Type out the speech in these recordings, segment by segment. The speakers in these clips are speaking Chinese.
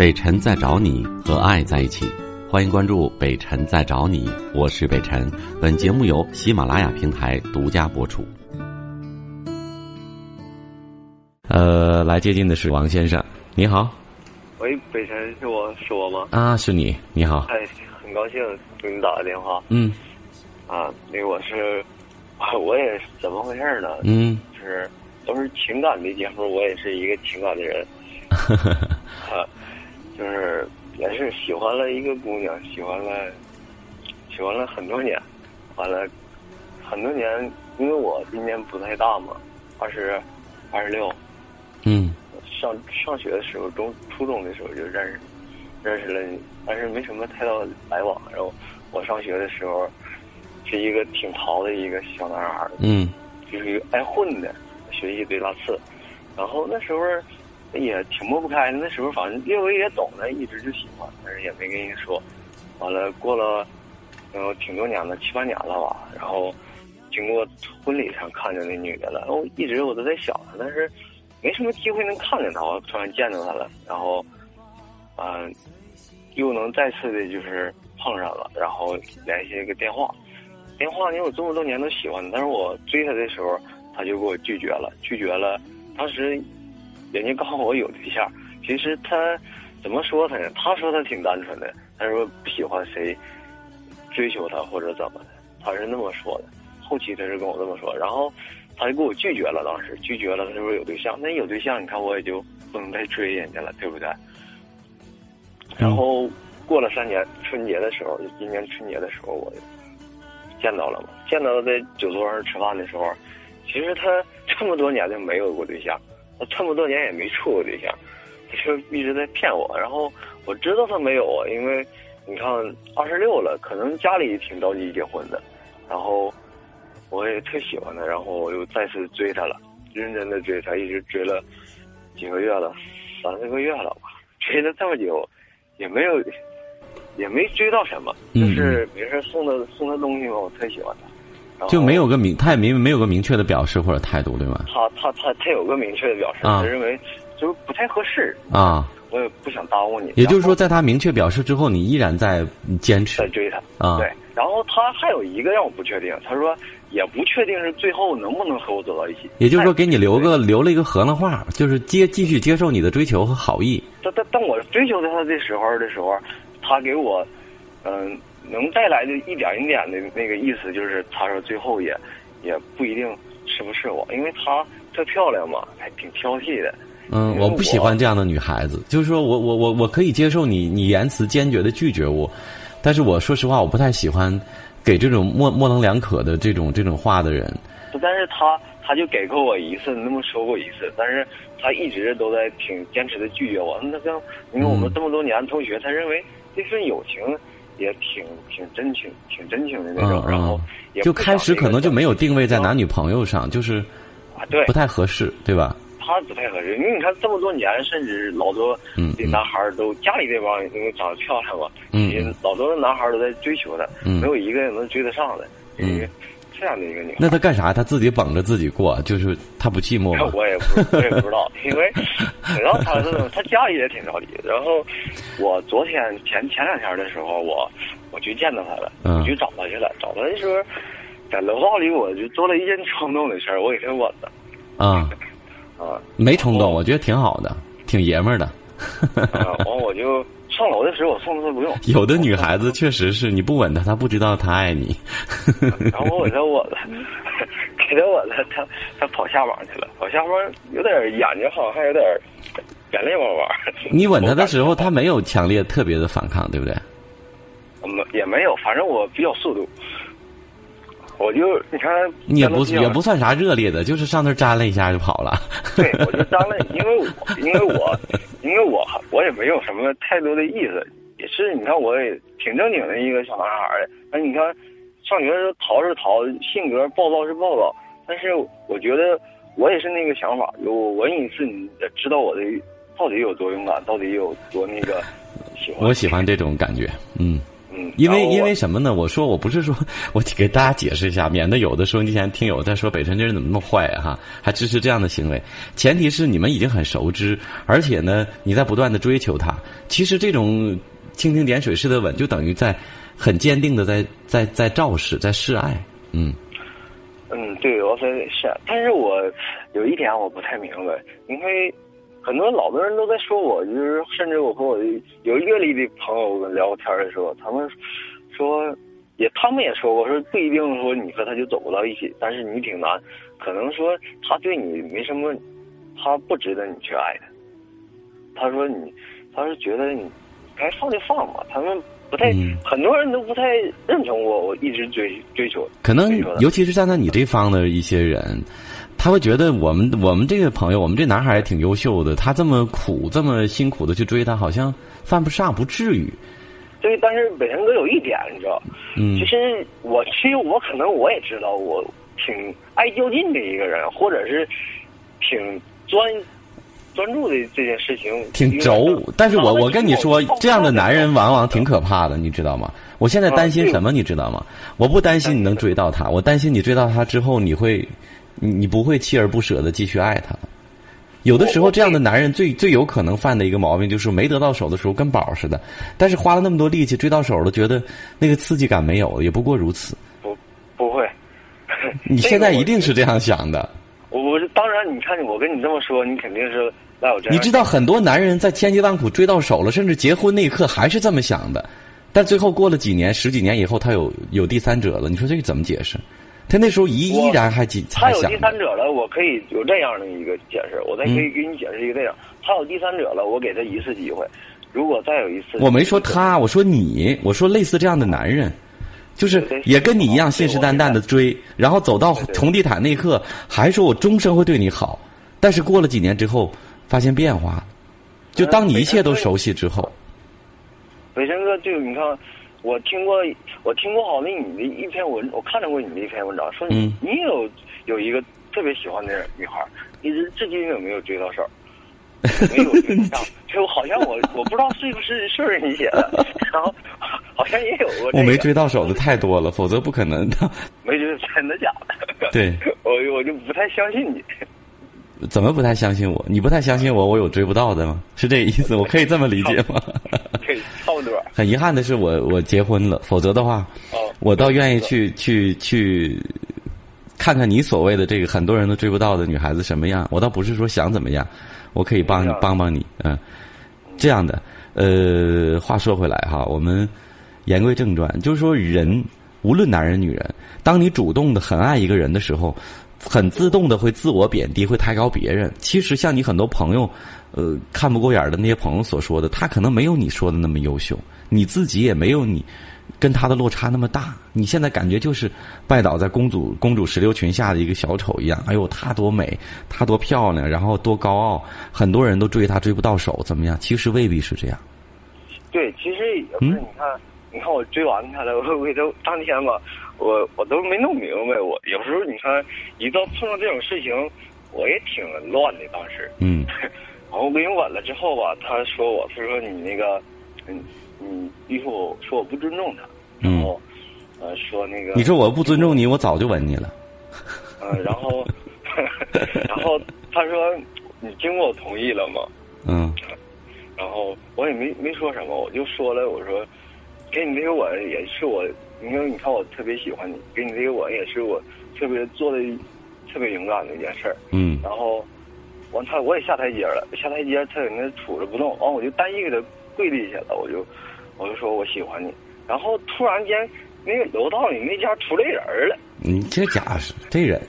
北辰在找你和爱在一起，欢迎关注北辰在找你，我是北辰。本节目由喜马拉雅平台独家播出。呃，来接近的是王先生，你好。喂，北辰是我是我吗？啊，是你，你好。哎，很高兴给你打个电话。嗯。啊，那个我是，我也是怎么回事呢？嗯。就是都是情感的节目，我也是一个情感的人。啊，就是也是喜欢了一个姑娘，喜欢了，喜欢了很多年，完了很多年，因为我今年不太大嘛，二十二十六。嗯。上上学的时候，中初中的时候就认识，认识了，但是没什么太大来往。然后我上学的时候，是一个挺淘的一个小男孩嗯，就是一个爱混的，学习贼拉次。然后那时候也挺抹不开的，那时候反正略微也懂的，一直就喜欢，但是也没跟人说。完了过了，然后挺多年了，七八年了吧。然后经过婚礼上看见那女的了，然后一直我都在想她，但是。没什么机会能看见她，我突然见到她了，然后，嗯，又能再次的就是碰上了，然后联系一个电话，电话因为我这么多年都喜欢，但是我追她的时候，她就给我拒绝了，拒绝了。当时人家告诉我有对象，其实他怎么说他呢？他说他挺单纯的，他说不喜欢谁追求他或者怎么的，他是那么说的。后期他是跟我这么说，然后。他就给我拒绝了，当时拒绝了，他说有对象，那有对象，你看我也就不能再追人家了，对不对？然后过了三年，春节的时候，就今年春节的时候，我见到了嘛，见到了在酒桌上吃饭的时候，其实他这么多年就没有过对象，这么多年也没处过对象，他就一直在骗我。然后我知道他没有啊，因为你看二十六了，可能家里挺着急结婚的，然后。我也特喜欢他，然后我又再次追他了，认真的追他，一直追了几个月了，三四个月了吧，追了这么久，也没有，也没追到什么，就是没事送他送他东西嘛，我特喜欢他，就没有个明，他也没没有个明确的表示或者态度，对吗？他他他他有个明确的表示，他认为就是不太合适啊，我也不想耽误你。也就是说，在他明确表示之后，你依然在坚持在追他啊？对。然后他还有一个让我不确定，他说。也不确定是最后能不能和我走到一起。也就是说，给你留个留了一个合了话，就是接继续接受你的追求和好意。但但但我追求他的时候的时候，他给我，嗯，能带来的一点一点的那个意思，就是他说最后也也不一定是不是我，因为她特漂亮嘛，还挺挑剔的。嗯，我不喜欢这样的女孩子。就是说我我我我可以接受你你言辞坚决的拒绝我，但是我说实话，我不太喜欢。给这种模模棱两可的这种这种话的人，但是他他就给过我一次，那么说过一次，但是他一直都在挺坚持的拒绝我。那像因为我们这么多年同学，他认为这份友情也挺挺真情，挺真情的那种。然后就开始可能就没有定位在男女朋友上，就是啊，对，不太合适，对吧？他不太合适，因为你看这么多年，甚至老多的男孩都家里这帮因为长得漂亮嘛，嗯，老多的男孩都在追求她，没有一个人能追得上的，嗯，这样的一个女孩。那她干啥？她自己绑着自己过，就是她不寂寞吗？我也不，我也不知道，因为然后他这种，他家里也挺着急。然后我昨天前前两天的时候，我我去见到她了，我去找她去了。找她的时候，在楼道里，我就做了一件冲动的事儿，我给她吻了。啊。啊，没冲动，我觉得挺好的，挺爷们儿的。完，我就上楼的时候，我送他不用。有的女孩子确实是，你不吻她，她不知道她爱你。然后我吻她我了，给她吻了，她她跑下网去了，跑下网有点眼睛好像还有点眼泪汪汪。你吻她的时候，她没有强烈特别的反抗，对不对？没也没有，反正我比较速度。我就你看，也不也不算啥热烈的，就是上那粘了一下就跑了。对，我就粘了，因为我因为我因为我我也没有什么太多的意思，也是你看我也挺正经的一个小男孩的。那你看，上学的时候淘是淘，性格暴躁是暴躁，但是我觉得我也是那个想法，有吻一次，你知道我的到底有多勇敢，到底有多那个喜欢。我喜欢这种感觉，嗯。因为因为什么呢？我说我不是说 我给大家解释一下，免得有的时候你前听友在说北辰这人怎么那么坏啊哈，还支持这样的行为。前提是你们已经很熟知，而且呢你在不断的追求他。其实这种蜻蜓点水式的吻，就等于在很坚定的在在在肇事，在示爱。嗯嗯，对，我说是，但是我有一点我不太明白，因为很多老多人都在说我，就是甚至我和我的有阅历的朋友聊过天的时候，他们说也他们也说过，说不一定说你和他就走不到一起，但是你挺难，可能说他对你没什么，他不值得你去爱他。他说你，他是觉得你该放就放吧，他们不太，嗯很多人都不太认同我，我一直追追求。可能尤其是站在你这方的一些人，他会觉得我们我们这个朋友，我们这男孩也挺优秀的，他这么苦这么辛苦的去追他，好像犯不上，不至于。对，但是北辰哥有一点，你知道，嗯其实我其实我可能我也知道，我挺爱较劲的一个人，或者是挺专专注的这件事情，挺轴，但是我我跟你说，这样的男人往往挺可怕的，你知道吗？我现在担心什么，你知道吗？我不担心你能追到他，我担心你追到他之后，你会，你你不会锲而不舍的继续爱他。有的时候，这样的男人最最有可能犯的一个毛病，就是没得到手的时候跟宝似的，但是花了那么多力气追到手了，觉得那个刺激感没有了，也不过如此。不不会。你现在一定是这样想的。我我是当然，你看我跟你这么说，你肯定是赖我这样。你知道很多男人在千辛万苦追到手了，甚至结婚那一刻还是这么想的，但最后过了几年、十几年以后，他有有第三者了，你说这个怎么解释？他那时候依依然还紧他有第三者了，我可以有这样的一个解释，我再可以给你解释一个这样，他有第三者了，我给他一次机会，如果再有一次，我没说他，我说你，我说类似这样的男人，就是也跟你一样信誓旦旦的追，然后走到红地毯那一刻，还说我终身会对你好，但是过了几年之后，发现变化了，就当你一切都熟悉之后，北辰哥，就你看，我听过，我听过好像你的一篇文，我看到过你的一篇文章，说你、嗯你有有一个特别喜欢的女孩，一直至今有没有追到手，没有追上，就好像我我不知道是不是是不是你写的，然后好像也有过、这个，我没追到手的太多了，否则不可能的。没追，真的假的？对，我我就不太相信你。怎么不太相信我？你不太相信我，我有追不到的吗？是这个意思？我可以这么理解吗？对，差不多。很遗憾的是我，我结婚了，否则的话，哦，我倒愿意去去去看看你所谓的这个很多人都追不到的女孩子什么样。我倒不是说想怎么样，我可以帮你帮帮你，嗯，这样的。呃，话说回来哈，我们言归正传，就是说人无论男人女人，当你主动的很爱一个人的时候，很自动的会自我贬低，会抬高别人。其实像你很多朋友，呃，看不过眼的那些朋友所说的，他可能没有你说的那么优秀，你自己也没有你跟他的落差那么大。你现在感觉就是拜倒在公主公主石榴裙下的一个小丑一样。哎呦，她多美，她多漂亮，然后多高傲，很多人都追她追不到手，怎么样？其实未必是这样。对，其实也不是，你看，你看我追完他了，我我都当天吧，我我都没弄明白。我有时候你看，一到碰到这种事情，我也挺乱的。当时，嗯 然后给人吻了之后吧，他说我，他说你那个，嗯，你一说我说我不尊重他，然嗯，后，呃，说那个，你说我不尊重你，我早就吻你了。嗯、然后，然后他说你经过我同意了吗？嗯然后我也没没说什么，我就说了，我说给你这个吻也是我，因为你看我特别喜欢你，给你这个吻也是我特别做的特别勇敢的一件事儿。嗯。然后完他我也下台阶了，下台阶他在那杵着不动，完我就单一给他跪地下了，我就我就说我喜欢你，然后突然间那个楼道里那家出来人了，你这家伙这人。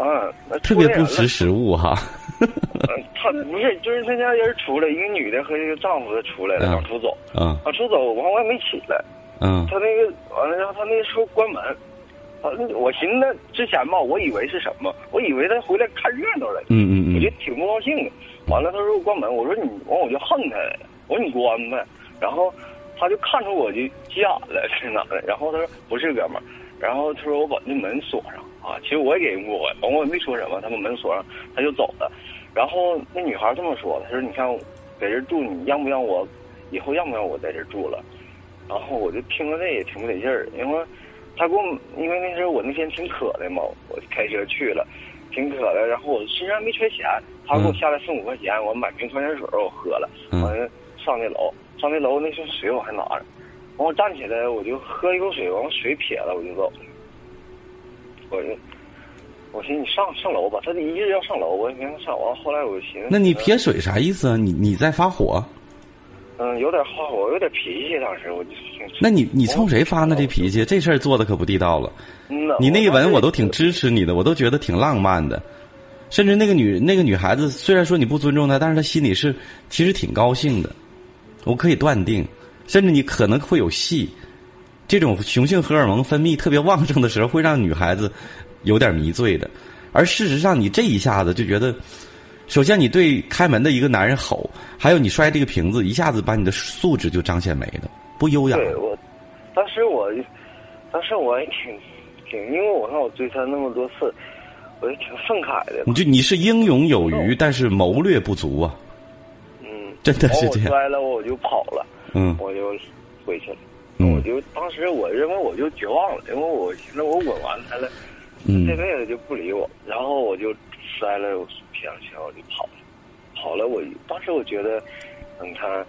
嗯，那特别不识时务哈。嗯，他不是，就是那家人出来，一个女的和一个丈夫出来了，嗯往出走，啊往出走，完我也没起来。嗯他那个完了，然后他那个时候关门，啊，我寻思之前吧，我以为是什么？我以为他回来看热闹来了，嗯嗯嗯我就挺不高兴的。完了，他说我关门，我说你，完我就恨他了，我说你关呗。然后他就看出我就急眼了是哪的，然后他说不是哥们儿，然后他说我把那门锁上啊，其实我也给人过，完我也没说什么，他把门锁上，他就走了。然后那女孩这么说，她说你看在这住，你让不让我以后让不让我在这住了？然后我就听着这也挺不得劲儿，因为她给我，因为那时候我那天挺渴的嘛，我开车去了，挺渴的，然后我身上没缺钱，她给我下来送五块钱，我买瓶矿泉水我喝了，完了上那楼，上那楼那瓶水我还拿着，完我站起来我就喝一口水，完水撇了我就走，我就。我寻思你上上楼吧，他一直要上楼，我也没上。完后来我寻思，那你撇水啥意思啊？你你在发火？嗯，有点发火，有点脾气。当时我就那你你冲谁发呢？这脾气，这事儿做的可不地道了。嗯你那一吻我都挺支持你的，我都觉得挺浪漫的。甚至那个女那个女孩子，虽然说你不尊重她，但是她心里是其实挺高兴的。我可以断定，甚至你可能会有戏。这种雄性荷尔蒙分泌特别旺盛的时候，会让女孩子。有点迷醉的，而事实上，你这一下子就觉得，首先你对开门的一个男人吼，还有你摔这个瓶子，一下子把你的素质就彰显没了，不优雅。对我，当时我，当时我也挺挺，因为我看我追他那么多次，我也挺愤慨的。你就你是英勇有余，但是谋略不足啊。嗯，真的是这样。摔了，我就跑了。嗯，我就回去了。嗯，我就当时我认为我就绝望了，因为我寻思我吻完他了。嗯，这辈子就不理我，然后我就摔了皮上钱，我就跑了，跑了。我当时我觉得，等，他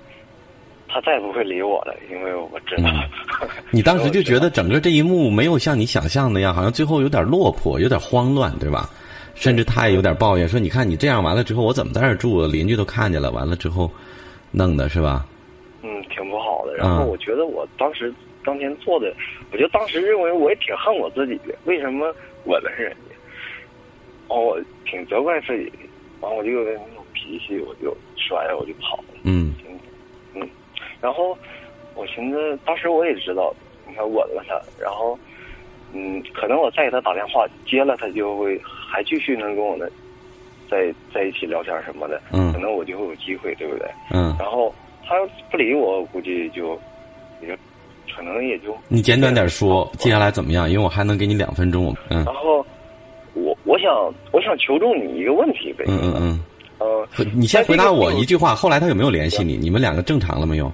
他再也不会理我了，因为我知道。你当时就觉得整个这一幕没有像你想象那样，好像最后有点落魄，有点慌乱，对吧？甚至他也有点抱怨说：“你看你这样完了之后，我怎么在这住？邻居都看见了，完了之后，弄的是吧？”嗯，挺不好的。然后我觉得我当时当天做的，我就当时认为我也挺恨我自己的，为什么？吻了人家，哦，我挺责怪自己的，完我就有点那种脾气，我就摔了，我就跑了。嗯，嗯，然后我寻思，当时我也知道，你看吻了他，然后，嗯，可能我再给他打电话接了，他就会还继续能跟我的在在一起聊天什么的。嗯，可能我就会有机会，对不对？嗯，然后他要不理我，估计就也。可能也就你简短点说，接下来怎么样？因为我还能给你两分钟。嗯。然后，我我想我想求助你一个问题呗。嗯嗯嗯。呃，你先回答我一句话。后来他有没有联系你？你们两个正常了没有？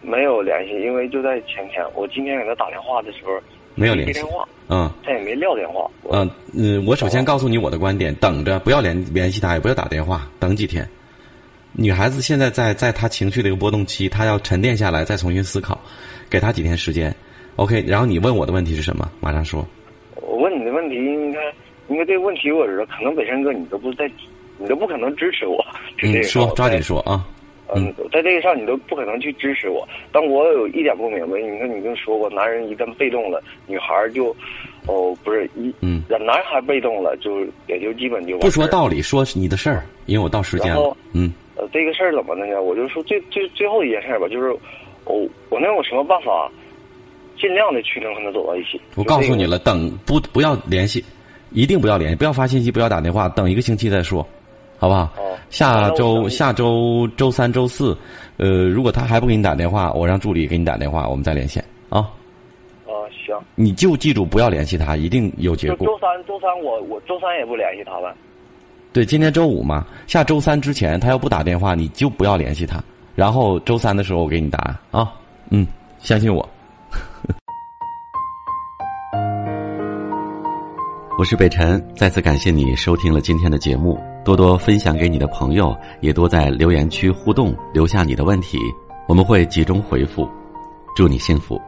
没有联系，因为就在前天，我今天给他打电话的时候没有联系电话。嗯。他也没撂电话。嗯嗯，我首先告诉你我的观点：等着，不要联联系他，也不要打电话，等几天。女孩子现在在在她情绪的一个波动期，她要沉淀下来，再重新思考。给他几天时间，OK。然后你问我的问题是什么？马上说。我问你的问题应该，因为这个问题我知道，可能北山哥你都不在，你都不可能支持我。你，说抓紧说啊。嗯，在这个上你都不可能去支持我。但我有一点不明白，你看你跟说过，男人一旦被动了，女孩就，哦，不是一，嗯，男孩被动了，就也就基本就不说道理，说你的事儿，因为我到时间了。嗯。呃，这个事儿怎么的呢？我就说最最最后一件事吧，就是。我我能有什么办法，尽量的去能和他走到一起？我告诉你了，等不不要联系，一定不要联系，不要发信息，不要打电话，等一个星期再说，好不好？下周下周周三周四，呃，如果他还不给你打电话，我让助理给你打电话，我们再连线啊。啊，行。你就记住不要联系他，一定有结果。周三周三我我周三也不联系他了。对，今天周五嘛，下周三之前他要不打电话，你就不要联系他。然后周三的时候我给你答案啊，嗯，相信我。我是北辰，再次感谢你收听了今天的节目，多多分享给你的朋友，也多在留言区互动，留下你的问题，我们会集中回复。祝你幸福。